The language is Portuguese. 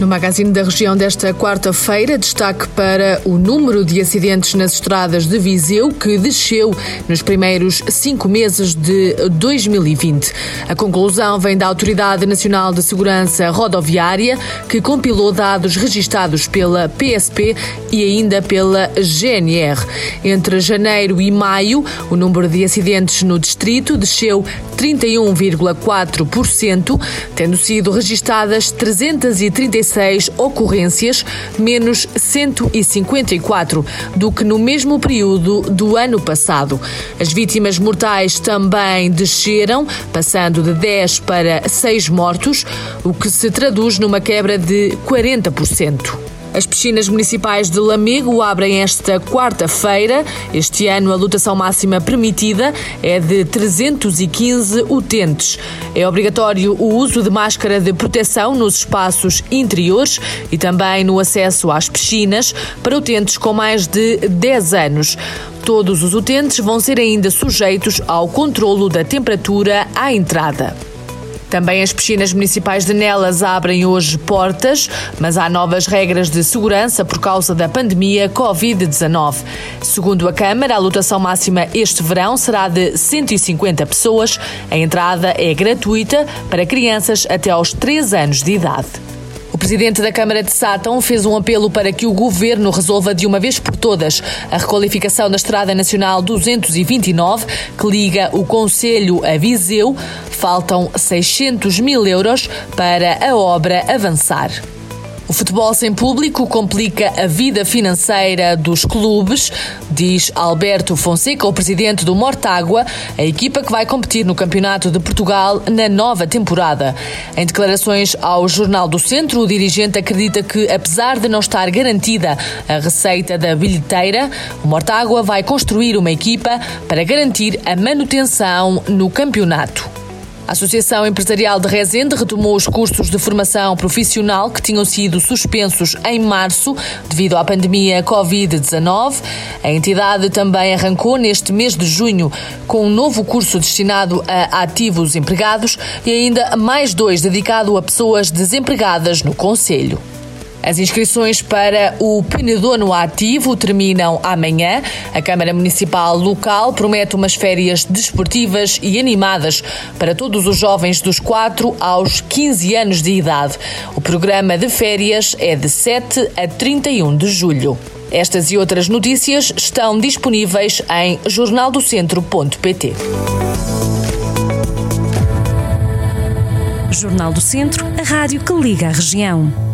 No magazine da região desta quarta-feira, destaque para o número de acidentes nas estradas de Viseu, que desceu nos primeiros cinco meses de 2020. A conclusão vem da Autoridade Nacional de Segurança Rodoviária, que compilou dados registados pela PSP e ainda pela GNR. Entre janeiro e maio, o número de acidentes no distrito desceu 31,4%, tendo sido registadas 336 136 ocorrências, menos 154 do que no mesmo período do ano passado. As vítimas mortais também desceram, passando de 10 para 6 mortos, o que se traduz numa quebra de 40%. As piscinas municipais de Lamego abrem esta quarta-feira. Este ano, a lotação máxima permitida é de 315 utentes. É obrigatório o uso de máscara de proteção nos espaços interiores e também no acesso às piscinas para utentes com mais de 10 anos. Todos os utentes vão ser ainda sujeitos ao controlo da temperatura à entrada. Também as piscinas municipais de Nelas abrem hoje portas, mas há novas regras de segurança por causa da pandemia Covid-19. Segundo a Câmara, a lotação máxima este verão será de 150 pessoas. A entrada é gratuita para crianças até aos 3 anos de idade. O presidente da Câmara de Sátão fez um apelo para que o governo resolva de uma vez por todas a requalificação da Estrada Nacional 229, que liga o Conselho a Viseu. Faltam 600 mil euros para a obra avançar. O futebol sem público complica a vida financeira dos clubes, diz Alberto Fonseca, o presidente do Mortágua, a equipa que vai competir no Campeonato de Portugal na nova temporada. Em declarações ao Jornal do Centro, o dirigente acredita que, apesar de não estar garantida a receita da bilheteira, o Mortágua vai construir uma equipa para garantir a manutenção no campeonato. A Associação Empresarial de Rezende retomou os cursos de formação profissional que tinham sido suspensos em março devido à pandemia Covid-19. A entidade também arrancou neste mês de junho com um novo curso destinado a ativos empregados e ainda mais dois dedicado a pessoas desempregadas no Conselho. As inscrições para o Penedono Ativo terminam amanhã. A Câmara Municipal local promete umas férias desportivas e animadas para todos os jovens dos 4 aos 15 anos de idade. O programa de férias é de 7 a 31 de julho. Estas e outras notícias estão disponíveis em jornaldocentro.pt. Jornal do Centro, a rádio que liga a região.